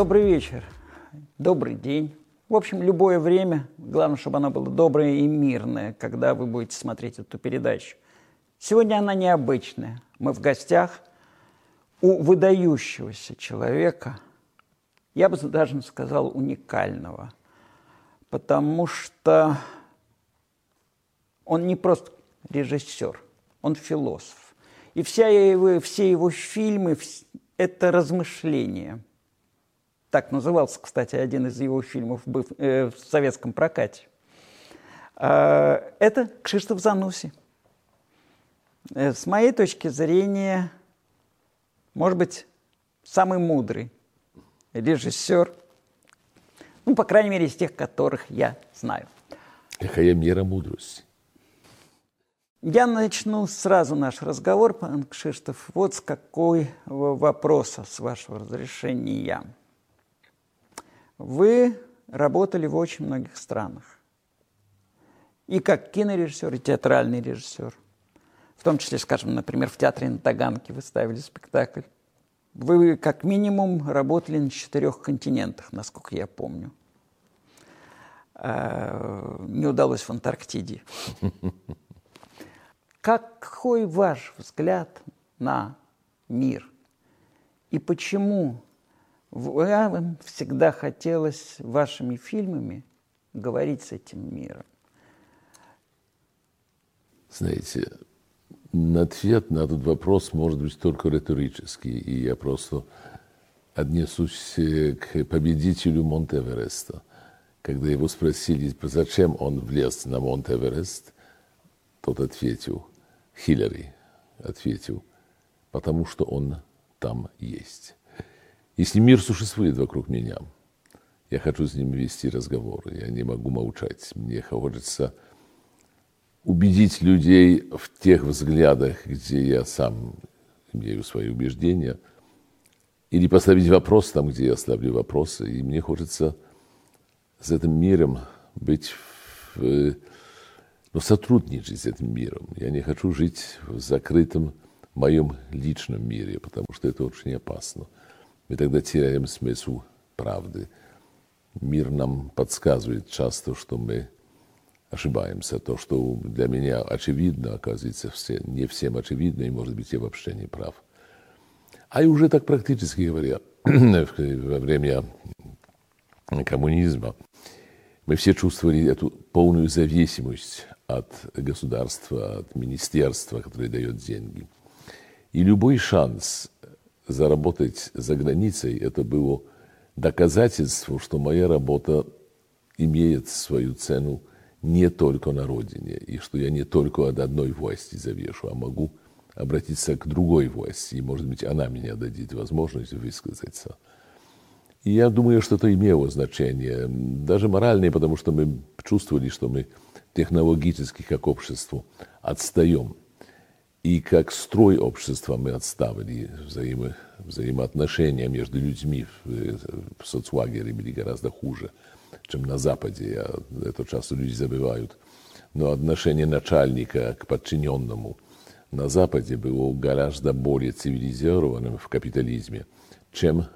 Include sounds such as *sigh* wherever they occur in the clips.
Добрый вечер, добрый день. В общем, любое время, главное, чтобы оно было доброе и мирное, когда вы будете смотреть эту передачу. Сегодня она необычная. Мы в гостях у выдающегося человека, я бы даже сказал уникального, потому что он не просто режиссер, он философ. И вся его, все его фильмы – это размышления. Так назывался, кстати, один из его фильмов э, в советском прокате. А, это Кшиштоф Зануси. Э, с моей точки зрения, может быть, самый мудрый режиссер, ну, по крайней мере, из тех, которых я знаю. Какая мера мудрости? Я начну сразу наш разговор, пан Кшиштов, вот с какой вопроса, с вашего разрешения. Вы работали в очень многих странах. И как кинорежиссер, и театральный режиссер. В том числе, скажем, например, в театре на Таганке вы ставили спектакль. Вы как минимум работали на четырех континентах, насколько я помню. А, не удалось в Антарктиде. *laughs* Какой ваш взгляд на мир? И почему вам всегда хотелось вашими фильмами говорить с этим миром? Знаете, ответ на этот вопрос может быть только риторический, и я просто отнесусь к победителю Монте-Эвереста. Когда его спросили, зачем он влез на Монте-Эверест, тот ответил, Хиллари ответил, потому что он там есть. Если мир существует вокруг меня, я хочу с ним вести разговоры, я не могу молчать. Мне хочется убедить людей в тех взглядах, где я сам имею свои убеждения, или поставить вопрос там, где я ставлю вопросы. И мне хочется с этим миром быть в но сотрудничать с этим миром. Я не хочу жить в закрытом моем личном мире, потому что это очень опасно. Мы тогда теряем смысл правды. Мир нам подсказывает часто, что мы ошибаемся. То, что для меня очевидно, оказывается, все, не всем очевидно, и, может быть, я вообще не прав. А и уже так практически говоря, *clears throat* во время коммунизма мы все чувствовали эту полную зависимость от государства, от министерства, которое дает деньги. И любой шанс заработать за границей, это было доказательство, что моя работа имеет свою цену не только на родине, и что я не только от одной власти завешу, а могу обратиться к другой власти, и, может быть, она меня дадит возможность высказаться. И я думаю, что это имело значение, даже моральное, потому что мы чувствовали, что мы технологически как общество отстаем. И как строй общества мы отставили взаимо, взаимоотношения между людьми в, в соцлагере были гораздо хуже, чем на Западе. Я, это часто люди забывают. Но отношение начальника к подчиненному на Западе было гораздо более цивилизованным в капитализме, чем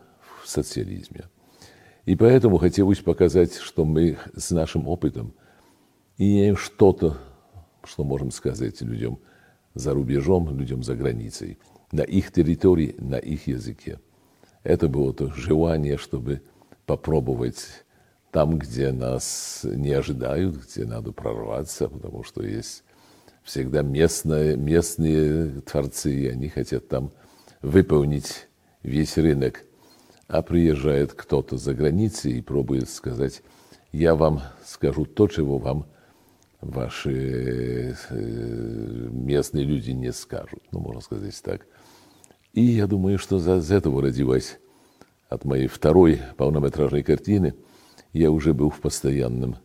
в социализме. И поэтому хотелось показать, что мы с нашим опытом – и что-то, что можем сказать людям за рубежом, людям за границей, на их территории, на их языке. Это было то желание, чтобы попробовать там, где нас не ожидают, где надо прорваться, потому что есть всегда местные, местные творцы, и они хотят там выполнить весь рынок. А приезжает кто-то за границей и пробует сказать, я вам скажу то, чего вам ваши э, местные люди не скажут, ну, можно сказать так. И я думаю, что из этого родилась от моей второй полнометражной картины. Я уже был в постоянном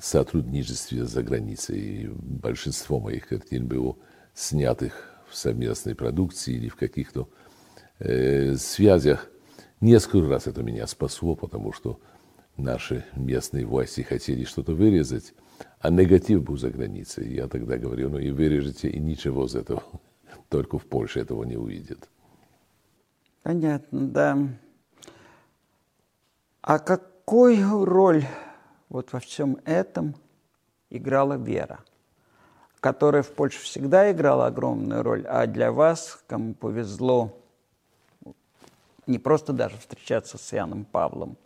сотрудничестве за границей. И большинство моих картин было снятых в совместной продукции или в каких-то э, связях. Несколько раз это меня спасло, потому что наши местные власти хотели что-то вырезать, а негатив был за границей. Я тогда говорил, ну и вырежете, и ничего из этого. *laughs* Только в Польше этого не увидят. Понятно, да. А какую роль вот во всем этом играла вера, которая в Польше всегда играла огромную роль, а для вас, кому повезло не просто даже встречаться с Иоанном Павлом,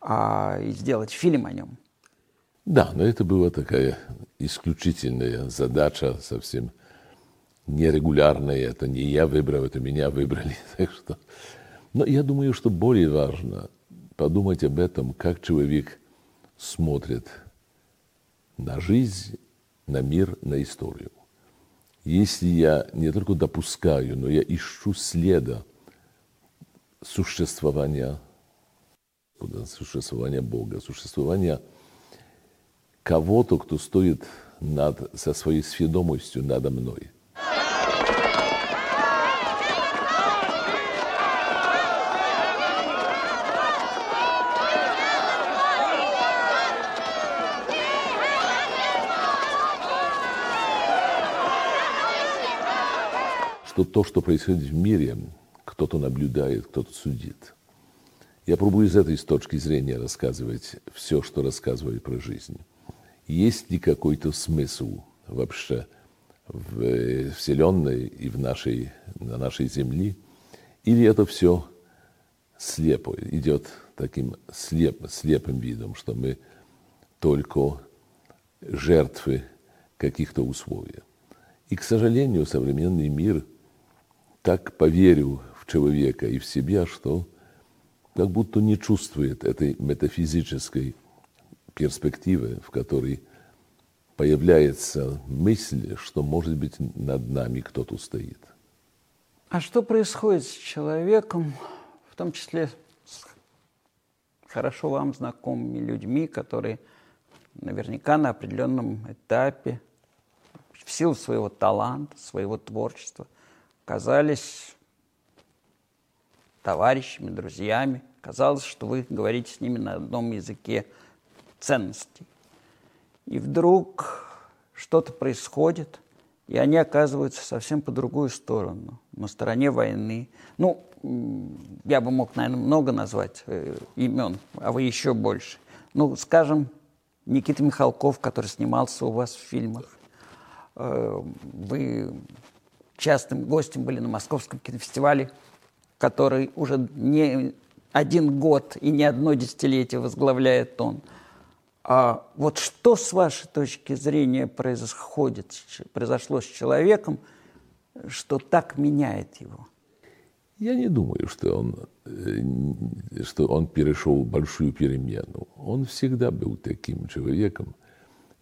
а и сделать фильм о нем. Да, но это была такая исключительная задача, совсем нерегулярная. Это не я выбрал, это меня выбрали. *laughs* Так что... Но я думаю, что более важно подумать об этом, как человек смотрит на жизнь, на мир, на историю. Если я не только допускаю, но я ищу следа существования, существования Бога, существования кого-то, кто стоит над, со своей сведомостью надо мной. Что то, что происходит в мире, кто-то наблюдает, кто-то судит. Я пробую из этой точки зрения рассказывать все, что рассказываю про жизнь. Есть ли какой-то смысл вообще в Вселенной и в нашей, на нашей Земле? Или это все слепо, идет таким слеп, слепым видом, что мы только жертвы каких-то условий. И, к сожалению, современный мир так поверил человека и в себя, что как будто не чувствует этой метафизической перспективы, в которой появляется мысль, что, может быть, над нами кто-то стоит. А что происходит с человеком, в том числе с хорошо вам знакомыми людьми, которые наверняка на определенном этапе в силу своего таланта, своего творчества оказались товарищами, друзьями. Казалось, что вы говорите с ними на одном языке ценностей. И вдруг что-то происходит, и они оказываются совсем по другую сторону, на стороне войны. Ну, я бы мог, наверное, много назвать э, имен, а вы еще больше. Ну, скажем, Никита Михалков, который снимался у вас в фильмах. Э, вы частым гостем были на Московском кинофестивале который уже не один год и не одно десятилетие возглавляет он. А вот что с вашей точки зрения происходит, произошло с человеком, что так меняет его? Я не думаю, что он, э, что он перешел большую перемену. Он всегда был таким человеком.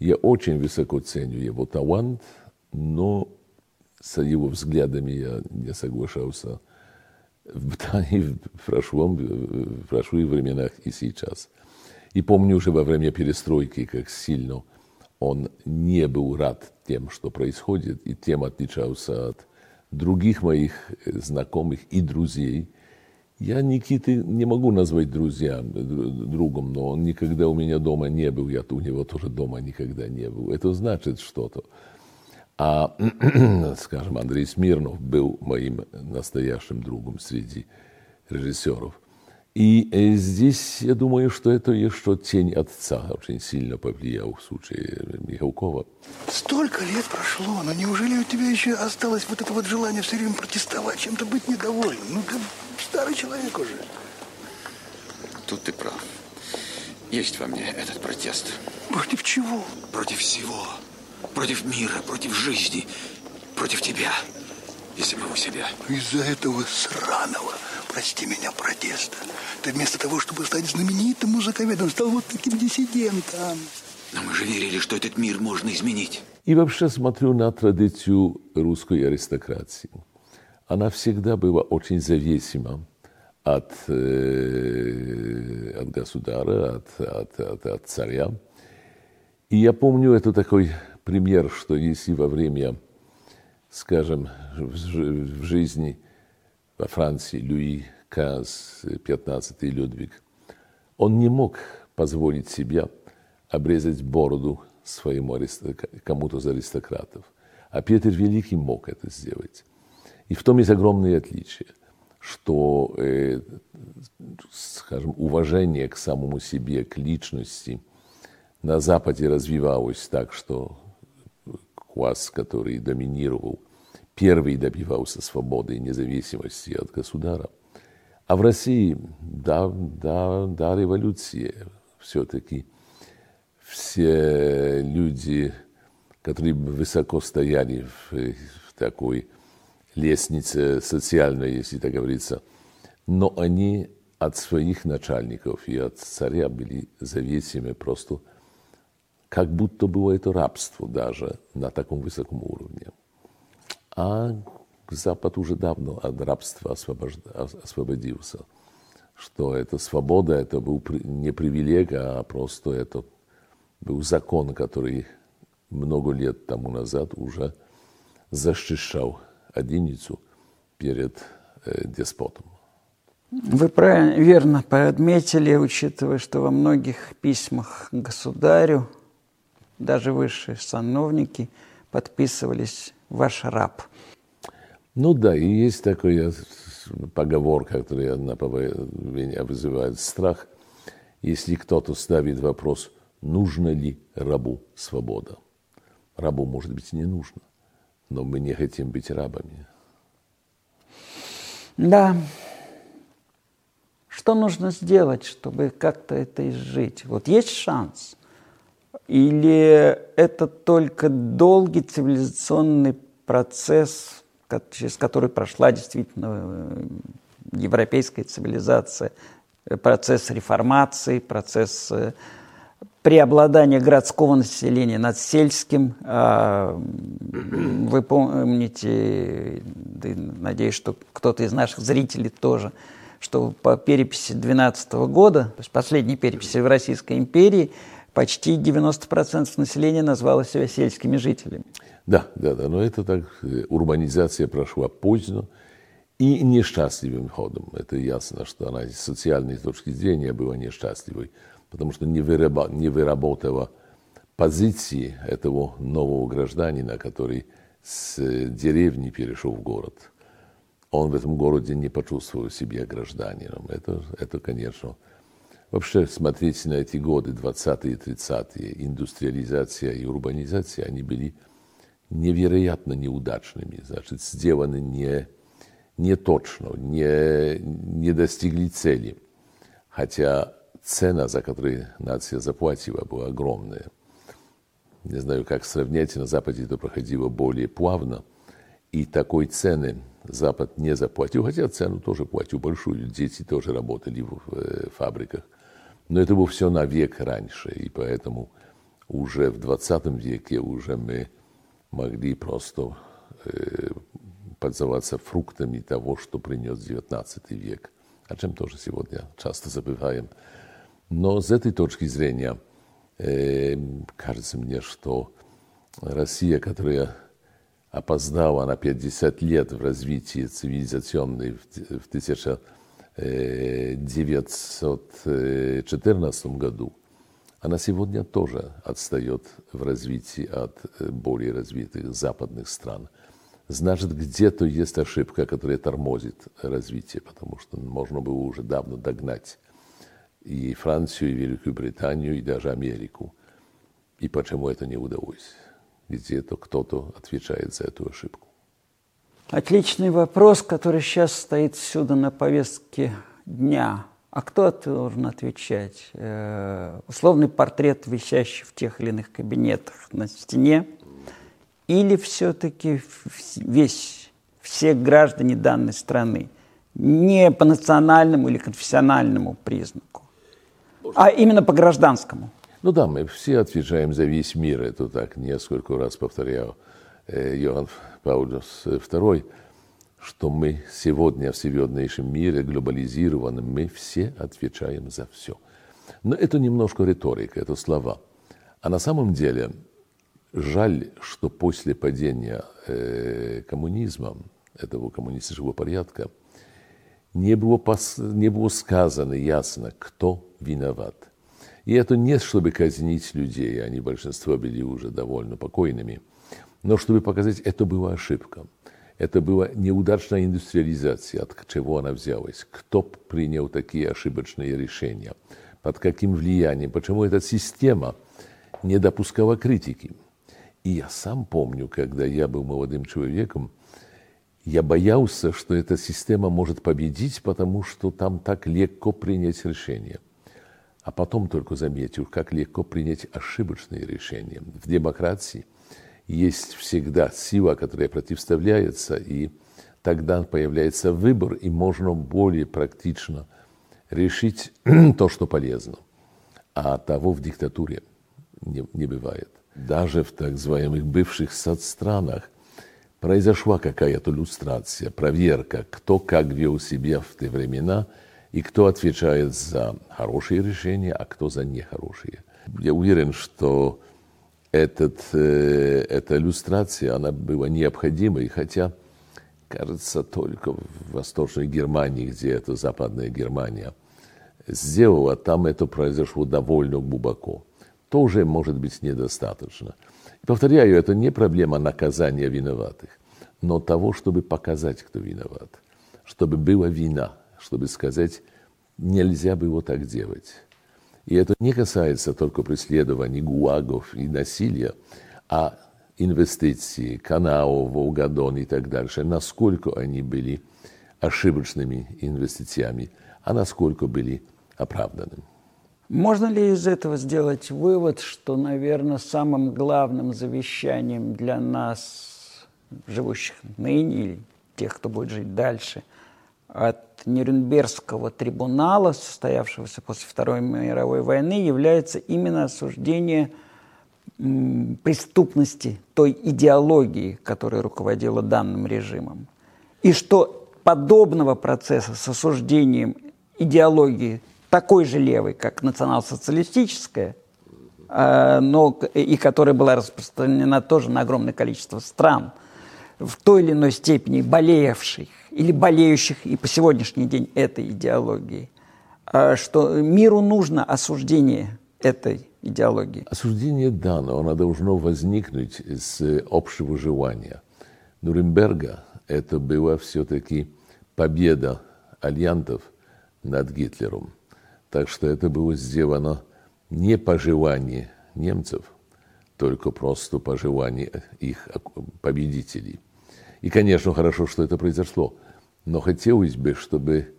Я очень высоко ценю его талант, но с его взглядами я не соглашался и *laughs* в прошлом, в прошлых временах и сейчас. И помню уже во время перестройки, как сильно он не был рад тем, что происходит, и тем отличался от других моих знакомых и друзей. Я Никиты не могу назвать друзьям, другом, но он никогда у меня дома не был, я у него тоже дома никогда не был. Это значит что-то. А, *clears throat* скажем, Андрей Смирнов был моим настоящим другом среди режиссеров. И э, здесь, я думаю, что это еще тень отца очень сильно повлиял в случае Михалкова. Столько лет прошло, но неужели у тебя еще осталось вот это вот желание все время протестовать, чем-то быть недовольным? Ну, ты старый человек уже. Тут ты прав. Есть во мне этот протест. Против чего? Против всего. Против мира, против жизни, против тебя и самого себя. Из-за этого сраного, прости меня, протеста, ты вместо того, чтобы стать знаменитым музыковедом, стал вот таким диссидентом. Но мы же верили, что этот мир можно изменить. И вообще смотрю на традицию русской аристократии. Она всегда была очень зависима от, э, от государа, от, от, от, от царя. И я помню, это такой пример, что если во время, скажем, в жизни во Франции Луи Каз, 15 Людвиг, он не мог позволить себе обрезать бороду своему кому-то из аристократов. А Петр Великий мог это сделать. И в том есть огромное отличие, что, э, скажем, уважение к самому себе, к личности на Западе развивалось так, что класс, который доминировал, первый добивался свободы и независимости от государа. А в России, да, да, да, революция все-таки. Все люди, которые высоко стояли в, в такой лестнице социальной, если так говорится, но они от своих начальников и от царя были зависимы просто, как будто было это рабство даже на таком высоком уровне. А Запад уже давно от рабства освободился. Что это свобода, это был не привилег, а просто это был закон, который много лет тому назад уже защищал одиницу перед э, деспотом. Вы правильно, верно подметили, учитывая, что во многих письмах государю даже высшие сановники подписывались «ваш раб». Ну да, и есть такой поговор, который на меня вызывает страх. Если кто-то ставит вопрос, нужно ли рабу свобода. Рабу, может быть, не нужно, но мы не хотим быть рабами. Да. Что нужно сделать, чтобы как-то это изжить? Вот есть шанс? Или это только долгий цивилизационный процесс, через который прошла действительно э, европейская цивилизация, э, процесс реформации, процесс э, преобладания городского населения над сельским. А, вы помните, надеюсь, что кто-то из наших зрителей тоже, что по переписи 2012 года, то есть последней переписи в Российской империи, почти 90% населения назвало себя сельскими жителями. Да, да, да, но это так, э, урбанизация прошла поздно и несчастливым ходом. Это ясно, что она с социальной точки зрения была несчастливой, потому что не, выработ, не выработала позиции этого нового гражданина, который с э, деревни перешел в город. Он в этом городе не почувствовал себя гражданином. Это, это конечно, Вообще, смотреть на эти годы, 20-е, 30-е, индустриализация и урбанизация, они были невероятно неудачными, значит, сделаны не, не точно, не, не достигли цели. Хотя цена, за которую нация заплатила, была огромная. Не знаю, как сравнять, на Западе это проходило более плавно, и такой цены Запад не заплатил, хотя цену тоже платил большую, дети тоже работали в э, фабриках. Но это было все на век раньше, и поэтому уже в 20 веке уже мы могли просто э, подзаваться фруктами того, что принес 19 век, о чем тоже сегодня часто забываем. Но с этой точки зрения э, кажется мне, что Россия, которая опоздала на 50 лет в развитии цивилизационной в 1900 1914 году, она сегодня тоже отстает в развитии от более развитых западных стран. Значит, где-то есть ошибка, которая тормозит развитие, потому что можно было уже давно догнать и Францию, и Великую Британию, и даже Америку. И почему это не удалось? Где-то кто-то отвечает за эту ошибку. Отличный вопрос, который сейчас стоит всюду на повестке дня. А кто должен отвечать? Э, условный портрет, висящий в тех или иных кабинетах на стене, или все-таки весь, все граждане данной страны, не по национальному или конфессиональному признаку, а именно по гражданскому? Ну да, мы все отвечаем за весь мир, это так несколько раз повторял э, Йоганн Паулюс II, что мы сегодня в сегодняшнем мире глобализированном, мы все отвечаем за все. Но это немножко риторика, это слова. А на самом деле жаль, что после падения э, коммунизма, этого коммунистического порядка, не было, пос, не было сказано ясно, кто виноват. И это не чтобы казнить людей, они большинство были уже довольно покойными – но чтобы показать, это была ошибка. Это была неудачная индустриализация, от чего она взялась, кто принял такие ошибочные решения, под каким влиянием, почему эта система не допускала критики. И я сам помню, когда я был молодым человеком, я боялся, что эта система может победить, потому что там так легко принять решение. А потом только заметил, как легко принять ошибочные решения. В демократии есть всегда сила, которая противоставляется, и тогда появляется выбор, и можно более практично решить *clears throat* то, что полезно. А того в диктатуре не, не бывает. Даже в так называемых бывших соцстранах произошла какая-то люстрация, проверка, кто как вел себя в те времена и кто отвечает за хорошие решения, а кто за нехорошие. Я уверен, что этот, э, эта иллюстрация, она была необходимой, хотя, кажется, только в Восточной Германии, где это Западная Германия, сделала, там это произошло довольно глубоко. Тоже может быть недостаточно. Повторяю, это не проблема наказания виноватых, но того, чтобы показать, кто виноват, чтобы была вина, чтобы сказать, нельзя было так делать. И это не касается только преследований гуагов и насилия, а инвестиций, каналов, Волгодон и так дальше, насколько они были ошибочными инвестициями, а насколько были оправданными. Можно ли из этого сделать вывод, что, наверное, самым главным завещанием для нас, живущих ныне, или тех, кто будет жить дальше, от Нюрнбергского трибунала, состоявшегося после Второй мировой войны, является именно осуждение преступности той идеологии, которая руководила данным режимом. И что подобного процесса с осуждением идеологии такой же левой, как национал-социалистическая, а, но и которая была распространена тоже на огромное количество стран, в той или иной степени болеевших или болеющих и по сегодняшний день этой идеологией, а, что миру нужно осуждение этой идеологии. Осуждение да, но оно должно возникнуть с общего желания. Нюрнберга это была все-таки победа альянтов над Гитлером. Так что это было сделано не по желанию немцев, только просто по желанию их победителей. И, конечно, хорошо, что это произошло. Но хотелось бы, чтобы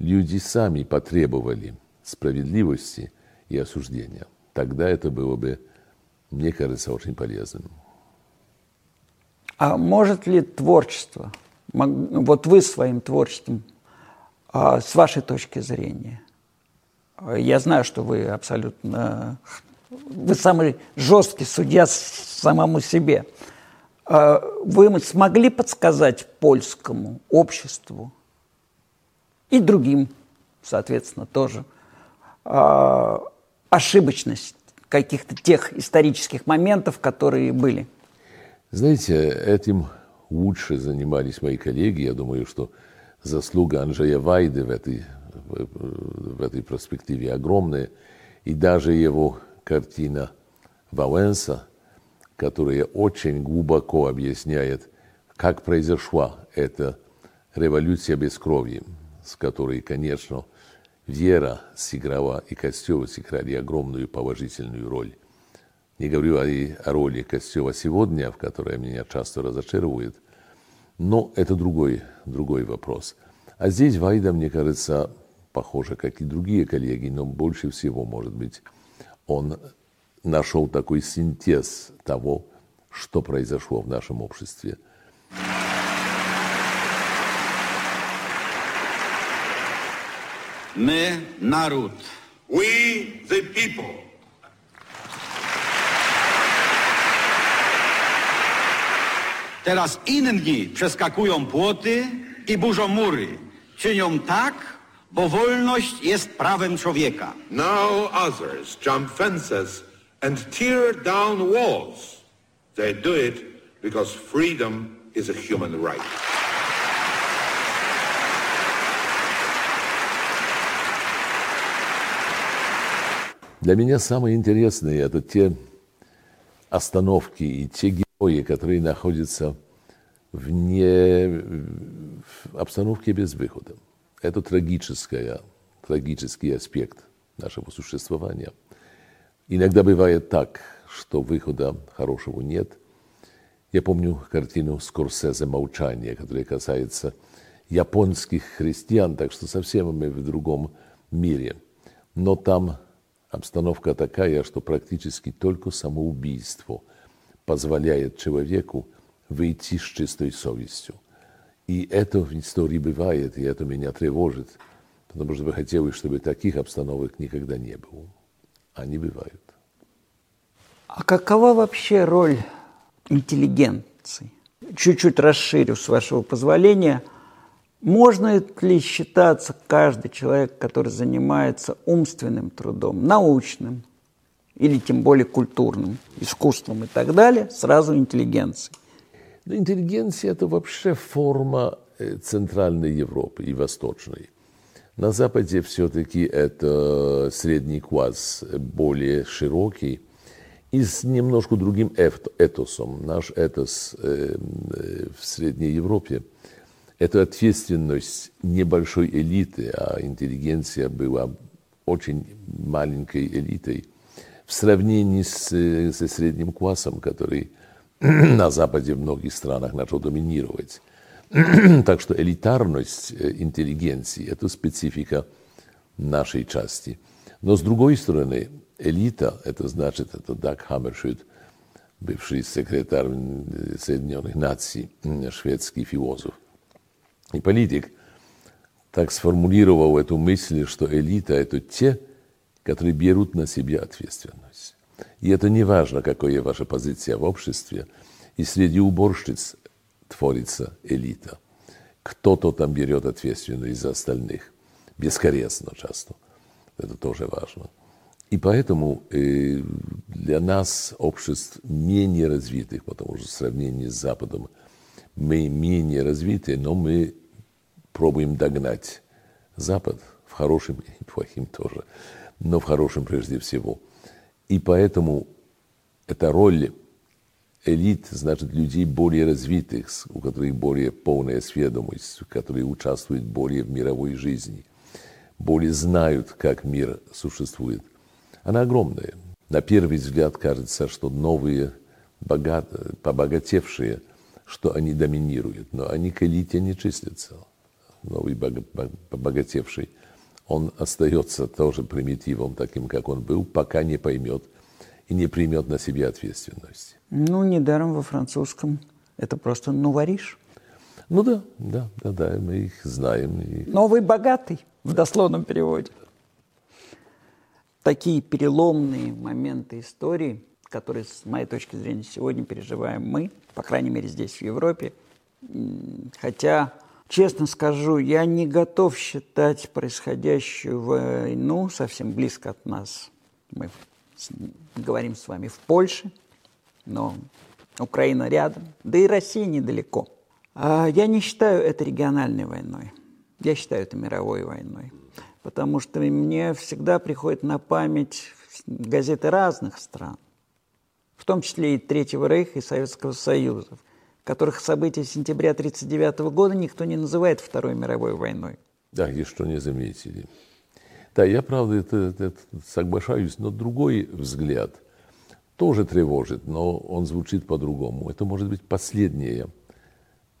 люди сами потребовали справедливости и осуждения. Тогда это было бы, мне кажется, очень полезным. А может ли творчество, вот вы своим творчеством, а, с вашей точки зрения, я знаю, что вы абсолютно... Вы самый жесткий судья самому себе. А вы смогли подсказать польскому обществу и другим, соответственно, тоже а, ошибочность каких-то тех исторических моментов, которые были? Знаете, этим лучше занимались мои коллеги. Я думаю, что заслуга Анджея Вайды в этой в этой перспективе огромные. И даже его картина Валенса, которая очень глубоко объясняет, как произошла эта революция без крови, с которой, конечно, вера сыграла и Костела сыграли огромную положительную роль. Не говорю о, о роли Костела сегодня, в которой меня часто разочаровывает, но это другой, другой вопрос. А здесь Вайда, мне кажется, похоже, как и другие коллеги, но больше всего, может быть, он нашел такой синтез того, что произошло в нашем обществе. My, naród. We, the people. Teraz inni przeskakują płoty i burzą mury. Czynią tak, bo wolność jest prawem człowieka. Now others jump fences and tear down walls. They do it because freedom is a human right. Для меня самые интересные это те остановки и те герои, которые находятся в, не, в обстановке без выхода. Это трагическая, трагический аспект нашего существования. Иногда бывает так, что выхода хорошего нет. Я помню картину Скорсезе «Молчание», которая касается японских христиан, так что совсем мы в другом мире. Но там обстановка такая, что практически только самоубийство позволяет человеку выйти с чистой совестью. И это в истории бывает, и это меня тревожит, потому что бы хотелось, чтобы таких обстановок никогда не было. Они бывают. А какова вообще роль интеллигенции? Чуть-чуть расширю, с вашего позволения. Можно ли считаться каждый человек, который занимается умственным трудом, научным, или тем более культурным, искусством и так далее, сразу интеллигенцией? Но интеллигенция – это вообще форма э, Центральной Европы и Восточной. На Западе все-таки это средний класс более широкий и с немножко другим этосом. Наш этос э, э, в Средней Европе – это ответственность небольшой элиты, а интеллигенция была очень маленькой элитой в сравнении с, со средним классом, который *clears throat* – на Западе в многих странах начал доминировать. *clears throat* так что элитарность э, интеллигенции – это специфика нашей части. Но с другой стороны, элита – это значит, это Даг Хаммершюд, бывший секретарь Соединенных Наций, шведский философ и политик, так сформулировал эту мысль, что элита – это те, которые берут на себя ответственность. И это не важно, какая ваша позиция в обществе. И среди уборщиц творится элита. Кто-то там берет ответственность за остальных. Бескорыстно часто. Это тоже важно. И поэтому э, для нас, обществ менее развитых, потому что в сравнении с Западом мы менее развиты, но мы пробуем догнать Запад в хорошем и плохим тоже, но в хорошем прежде всего – и поэтому эта роль элит, значит, людей более развитых, у которых более полная сведомость, которые участвуют более в мировой жизни, более знают, как мир существует, она огромная. На первый взгляд кажется, что новые, богат, побогатевшие, что они доминируют, но они к элите не числятся. Новый побогатевший – он остается тоже примитивом, таким, как он был, пока не поймет и не примет на себя ответственность. Ну, недаром во французском это просто «нувариш». Ну да, да, да, да, мы их знаем. И... Новый богатый в дословном переводе. Такие переломные моменты истории, которые, с моей точки зрения, сегодня переживаем мы, по крайней мере, здесь, в Европе. Хотя Честно скажу, я не готов считать происходящую войну совсем близко от нас. Мы говорим с вами в Польше, но Украина рядом, да и Россия недалеко. А я не считаю это региональной войной. Я считаю это мировой войной. Потому что мне всегда приходит на память газеты разных стран, в том числе и Третьего Рейха, и Советского Союза, которых события сентября 1939 года никто не называет Второй мировой войной. Да, еще не заметили. Да, я, правда, это, это соглашаюсь, но другой взгляд тоже тревожит, но он звучит по-другому. Это может быть последняя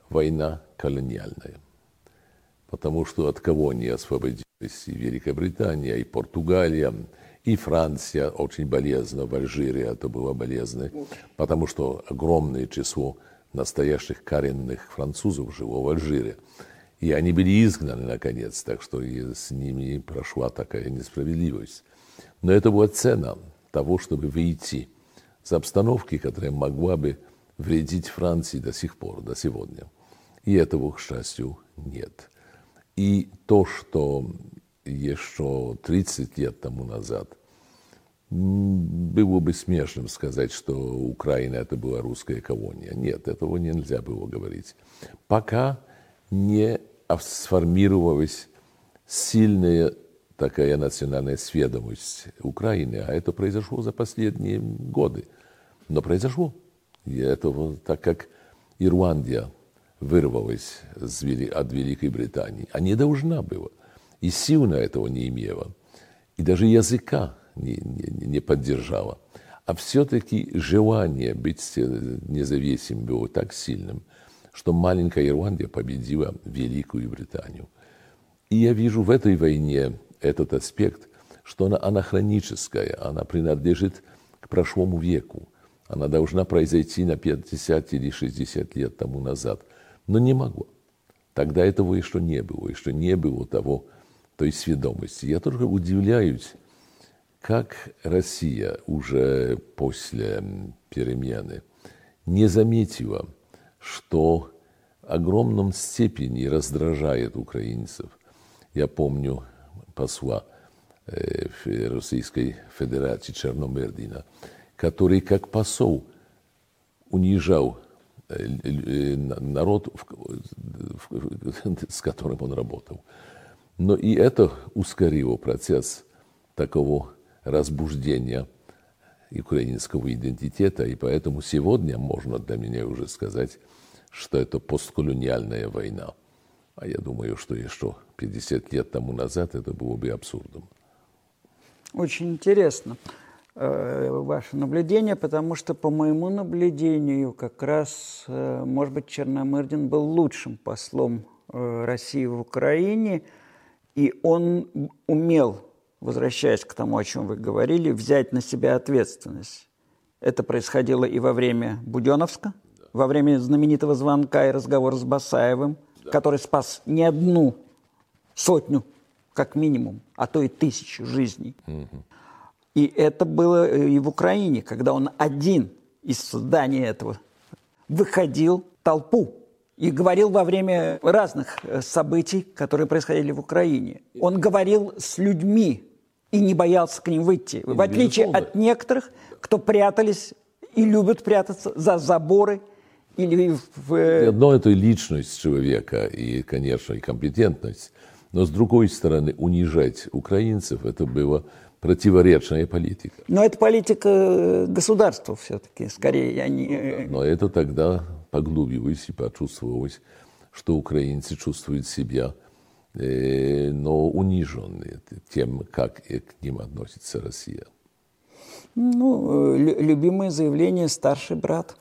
война колониальная. Потому что от кого они освободились? И Великобритания, и Португалия, и Франция очень болезненно, в Алжире это было болезненно, потому что огромное число настоящих коренных французов жило в Алжире. И они были изгнаны, наконец, так что и с ними прошла такая несправедливость. Но это была цена того, чтобы выйти с обстановки, которая могла бы вредить Франции до сих пор, до сегодня. И этого, к счастью, нет. И то, что еще 30 лет тому назад – было бы смешным сказать, что Украина это была русская колония. Нет, этого нельзя было говорить. Пока не сформировалась сильная такая национальная сведомость Украины, а это произошло за последние годы. Но произошло. И это так как Ирландия вырвалась от Великой Британии, а не должна была. И сил на этого не имела. И даже языка не, не, не поддержала. А все-таки желание быть независимым было так сильным, что маленькая Ирландия победила Великую Британию. И я вижу в этой войне этот аспект, что она анахроническая, она принадлежит к прошлому веку. Она должна произойти на 50 или 60 лет тому назад. Но не могла. Тогда этого еще не было, еще не было того, той сведомости. Я только удивляюсь, как Россия уже после перемены не заметила, что в огромном степени раздражает украинцев. Я помню посла э, Российской Федерации Черномырдина, который как посол унижал э, э, народ, с которым он работал. Но и это ускорило процесс такого разбуждения украинского идентитета, и поэтому сегодня можно для меня уже сказать, что это постколониальная война. А я думаю, что еще 50 лет тому назад это было бы абсурдом. Очень интересно э, ваше наблюдение, потому что, по моему наблюдению, как раз, э, может быть, Черномырдин был лучшим послом э, России в Украине, и он умел, возвращаясь к тому, о чем вы говорили, взять на себя ответственность. Это происходило и во время Буденовска, да. во время знаменитого звонка и разговора с Басаевым, да. который спас не одну сотню как минимум, а то и тысячу жизней. Угу. И это было и в Украине, когда он один из здания этого выходил толпу и говорил во время разных э, событий, которые происходили в Украине. Он говорил с людьми и не боялся к ним выйти. В отличие от некоторых, кто прятались и любят прятаться за заборы или в... Э, одно это личность человека и, конечно, и компетентность. Но с другой стороны, унижать украинцев это было противоречная политика. Но это политика э, государства все-таки, скорее, не... Э, но это тогда поглубилось и почувствовалось, что украинцы чувствуют себя но униженные тем, как к ним относится Россия. Ну, любимое заявление «старший брат».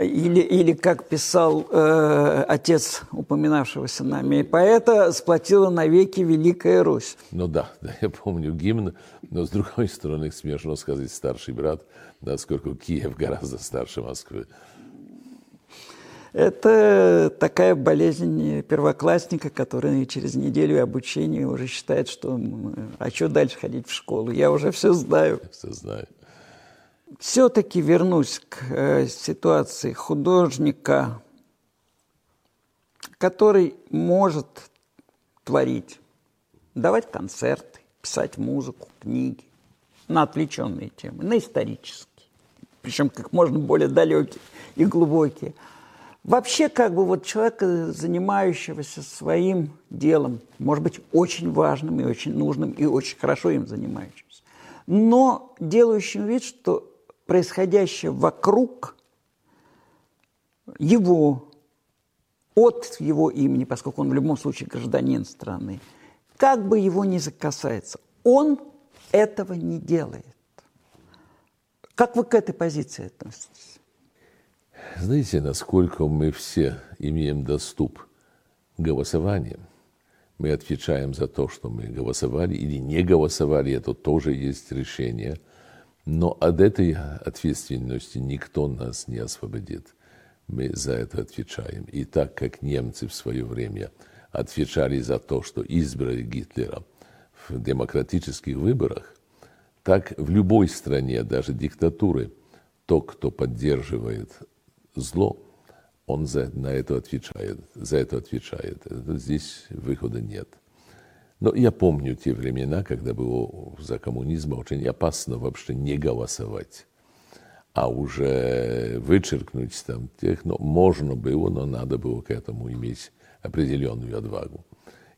Или, или как писал э, отец упоминавшегося нами поэта, сплотила навеки Великая Русь. Ну да, *laughs* да, я помню гимн, но с другой стороны смешно сказать старший брат, насколько Киев гораздо старше Москвы. Это такая болезнь первоклассника, который через неделю обучения уже считает, что а что дальше ходить в школу? Я уже все знаю. Все знаю все-таки вернусь к э, ситуации художника, который может творить, давать концерты, писать музыку, книги на отвлеченные темы, на исторические, причем как можно более далекие и глубокие. Вообще, как бы вот человека, занимающегося своим делом, может быть, очень важным и очень нужным, и очень хорошо им занимающимся, но делающим вид, что происходящее вокруг его, от его имени, поскольку он в любом случае гражданин страны, как бы его ни закасается, он этого не делает. Как вы к этой позиции относитесь? Знаете, насколько мы все имеем доступ к голосованиям, мы отвечаем за то, что мы голосовали или не голосовали, это тоже есть решение – но от этой ответственности никто нас не освободит. Мы за это отвечаем. И так как немцы в свое время отвечали за то, что избрали Гитлера в демократических выборах, так в любой стране, даже диктатуры, тот, кто поддерживает зло, он за, на это отвечает, за это отвечает. Здесь выхода нет. Но я помню те времена, когда было за коммунизма очень опасно вообще не голосовать. А уже вычеркнуть там тех, но можно было, но надо было к этому иметь определенную отвагу.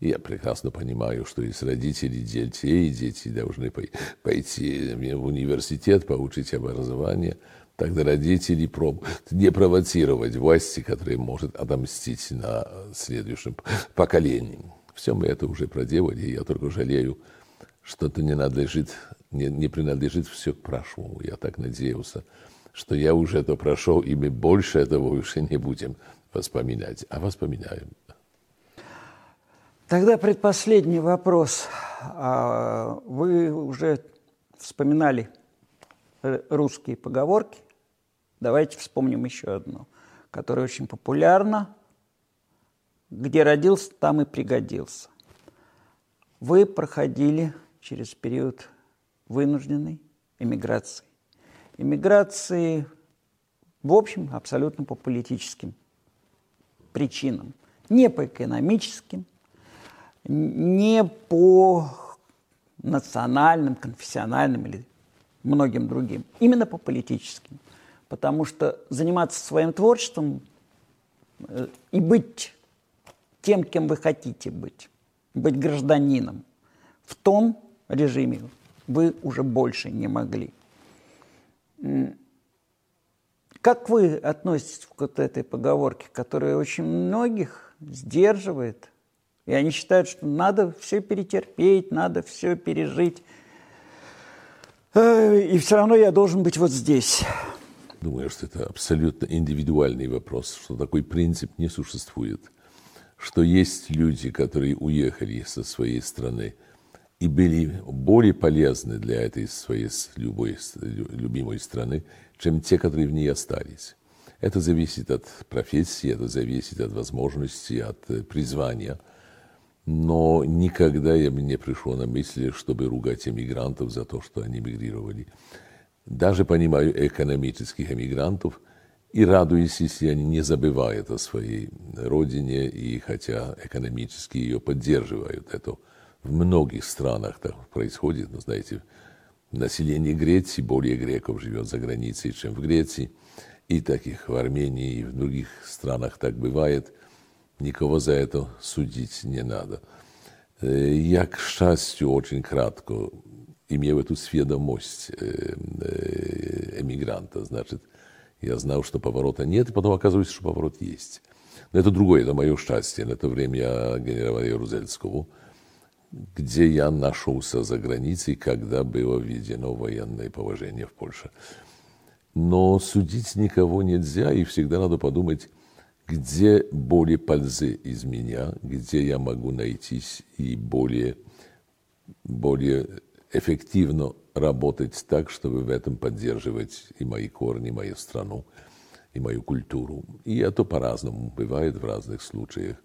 И я прекрасно понимаю, что есть родители детей, дети должны пойти в университет, получить образование. Тогда родители проб... не провоцировать власти, которая может отомстить на следующем поколении. Все мы это уже проделали, и я только жалею, что это не надлежит, не, не принадлежит все к прошлому. Я так надеялся, что я уже это прошел, и мы больше этого уже не будем воспоминать, а воспоминаем. Тогда предпоследний вопрос. А, вы уже вспоминали русские поговорки. Давайте вспомним еще одну, которая очень популярна. Где родился, там и пригодился. Вы проходили через период вынужденной эмиграции. Эмиграции, в общем, абсолютно по политическим причинам. Не по экономическим, не по национальным, конфессиональным или многим другим. Именно по политическим. Потому что заниматься своим творчеством э, и быть тем, кем вы хотите быть, быть гражданином, в том режиме вы уже больше не могли. Как вы относитесь к вот этой поговорке, которая очень многих сдерживает, и они считают, что надо все перетерпеть, надо все пережить, и все равно я должен быть вот здесь. Думаю, что это абсолютно индивидуальный вопрос, что такой принцип не существует, что есть люди, которые уехали со своей страны и были более полезны для этой своей любой, любимой страны, чем те, которые в ней остались. Это зависит от профессии, это зависит от возможностей, от э, призвания. Но никогда я бы не пришел на мысль, чтобы ругать эмигрантов за то, что они мигрировали. Даже понимаю экономических эмигрантов и радуюсь, если они не забывают о своей родине, и хотя экономически ее поддерживают. Это в многих странах так происходит, но знаете, население Греции, более греков живет за границей, чем в Греции. И таких в Армении, и в других странах так бывает. Никого за это судить не надо. Я, к счастью, очень кратко имел эту сведомость эмигранта. Значит, я знал, что поворота нет, и потом оказывается, что поворот есть. Но это другое, это мое счастье. На это время я генерала Ярузельского – где я нашелся за границей, когда было введено военное положение в Польше. Но судить никого нельзя, и всегда надо подумать, где более пользы из меня, где я могу найтись и более, более эффективно работать так, чтобы в этом поддерживать и мои корни, и мою страну, и мою культуру. И это по-разному бывает в разных случаях.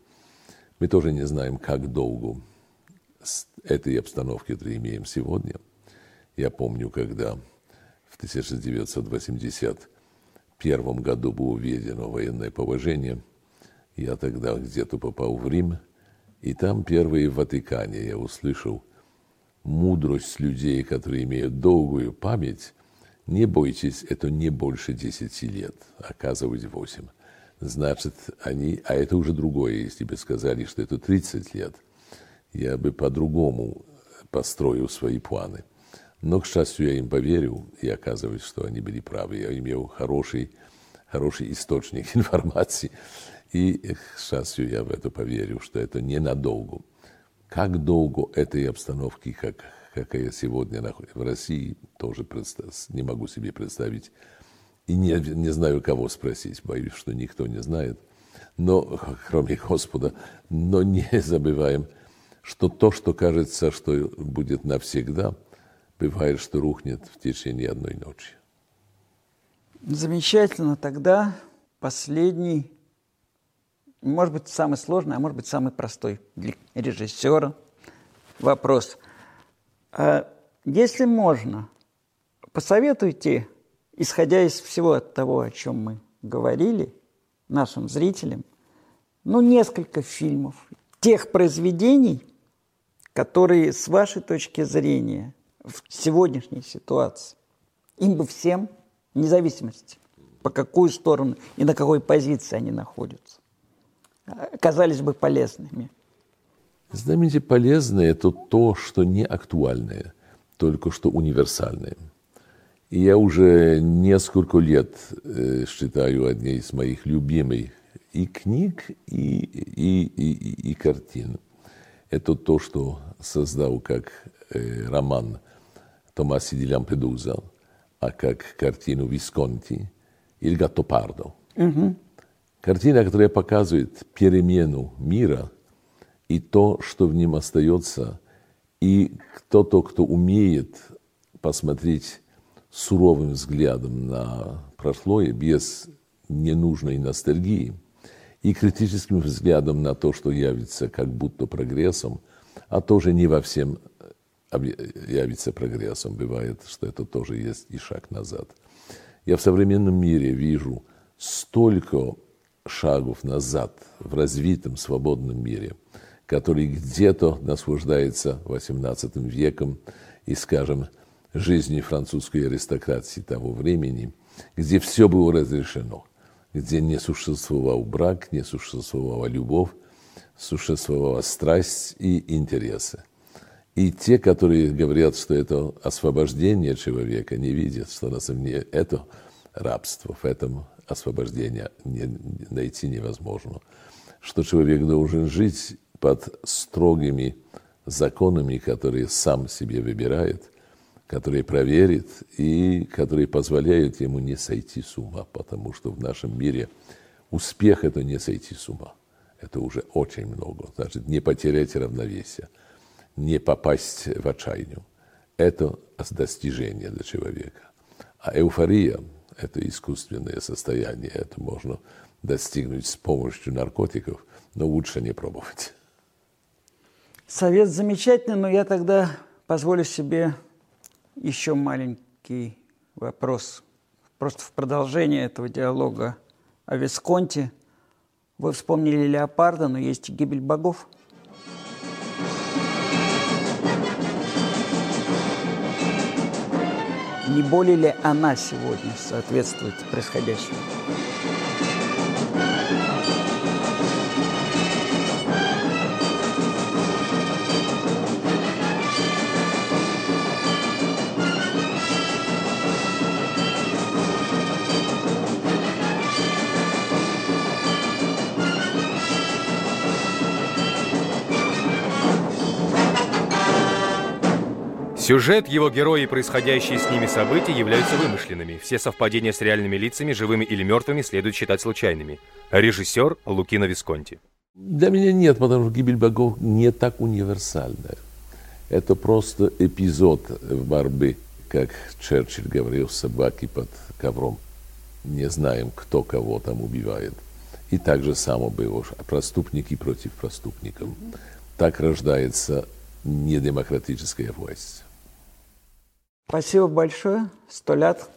Мы тоже не знаем, как долго этой обстановки, которую имеем сегодня. Я помню, когда в 1981 году было введено военное положение, я тогда где-то попал в Рим, и там первые в Ватикане я услышал мудрость людей, которые имеют долгую память. Не бойтесь, это не больше 10 лет, оказывается 8. Значит, они, а это уже другое, если бы сказали, что это 30 лет – я бы по-другому построил свои планы. Но, к счастью, я им поверил, и оказывается, что они были правы. Я имел хороший, хороший источник *laughs* информации, и, к счастью, я в это поверил, что это ненадолго. Как долго этой обстановки, как, какая сегодня в России, тоже не могу себе представить. И не, не знаю, кого спросить, боюсь, что никто не знает. Но, *laughs* кроме Господа, но не забываем – что то, что кажется, что будет навсегда, бывает, что рухнет в течение одной ночи. Замечательно. Тогда последний, может быть, самый сложный, а может быть, самый простой для режиссера вопрос. А если можно, посоветуйте, исходя из всего того, о чем мы говорили, нашим зрителям, ну, несколько фильмов, тех произведений, которые, с вашей точки зрения, в сегодняшней ситуации, им бы всем, вне зависимости, по какую сторону и на какой позиции они находятся, оказались бы полезными? Знаете, полезное – это то, что не актуальное, только что универсальное. И я уже несколько лет э, считаю одни из моих любимых и книг, и, и, и, и картин. Это то, что создал как э, роман Томаси ди Лампедуза, а как картину Висконти или Гаттопардо. Угу. Картина, которая показывает перемену мира и то, что в нем остается, и кто-то, кто умеет посмотреть суровым взглядом на прошлое, без ненужной ностальгии, и критическим взглядом на то, что явится как будто прогрессом, а тоже не во всем явится прогрессом. Бывает, что это тоже есть и шаг назад. Я в современном мире вижу столько шагов назад в развитом свободном мире, который где-то наслаждается XVIII веком и, скажем, жизни французской аристократии того времени, где все было разрешено, где не существовал брак, не существовала любовь, существовала страсть и интересы. И те, которые говорят, что это освобождение человека, не видят, что на самом деле это рабство, в этом освобождение не, найти невозможно. Что человек должен жить под строгими законами, которые сам себе выбирает, которые проверит и которые позволяют ему не сойти с ума, потому что в нашем мире успех – это не сойти с ума. Это уже очень много. Значит, не потерять равновесие, не попасть в отчаяние. Это достижение для человека. А эйфория – это искусственное состояние. Это можно достигнуть с помощью наркотиков, но лучше не пробовать. Совет замечательный, но я тогда позволю себе еще маленький вопрос. Просто в продолжение этого диалога о Висконте. Вы вспомнили леопарда, но есть и гибель богов. Не более ли она сегодня соответствует происходящему? Сюжет, его герои и происходящие с ними события являются вымышленными. Все совпадения с реальными лицами, живыми или мертвыми, следует считать случайными. Режиссер Лукино Висконти. Для меня нет, потому что «Гибель богов» не так универсальная. Это просто эпизод в борьбе, как Черчилль говорил, собаки под ковром. Не знаем, кто кого там убивает. И так же само было, преступники против преступников. Так рождается недемократическая власть. Спасибо большое. Сто лет.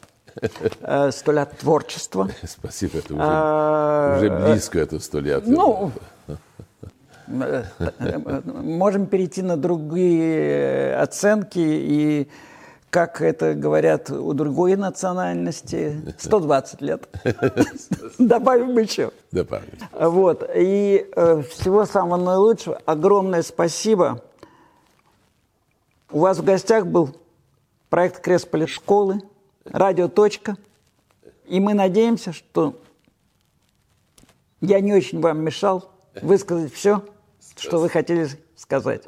Э, сто лет творчества. *laughs* Спасибо, это уже, а, уже близко, это сто лет. Ну, э, можем перейти на другие оценки и как это говорят у другой национальности, *laughs* 120 лет. *laughs* Добавим еще. Добавим. Вот. И э, всего самого наилучшего. Огромное спасибо. У вас в гостях был проект Кресполи школы, радио «Точка». И мы надеемся, что я не очень вам мешал высказать все, что вы хотели сказать.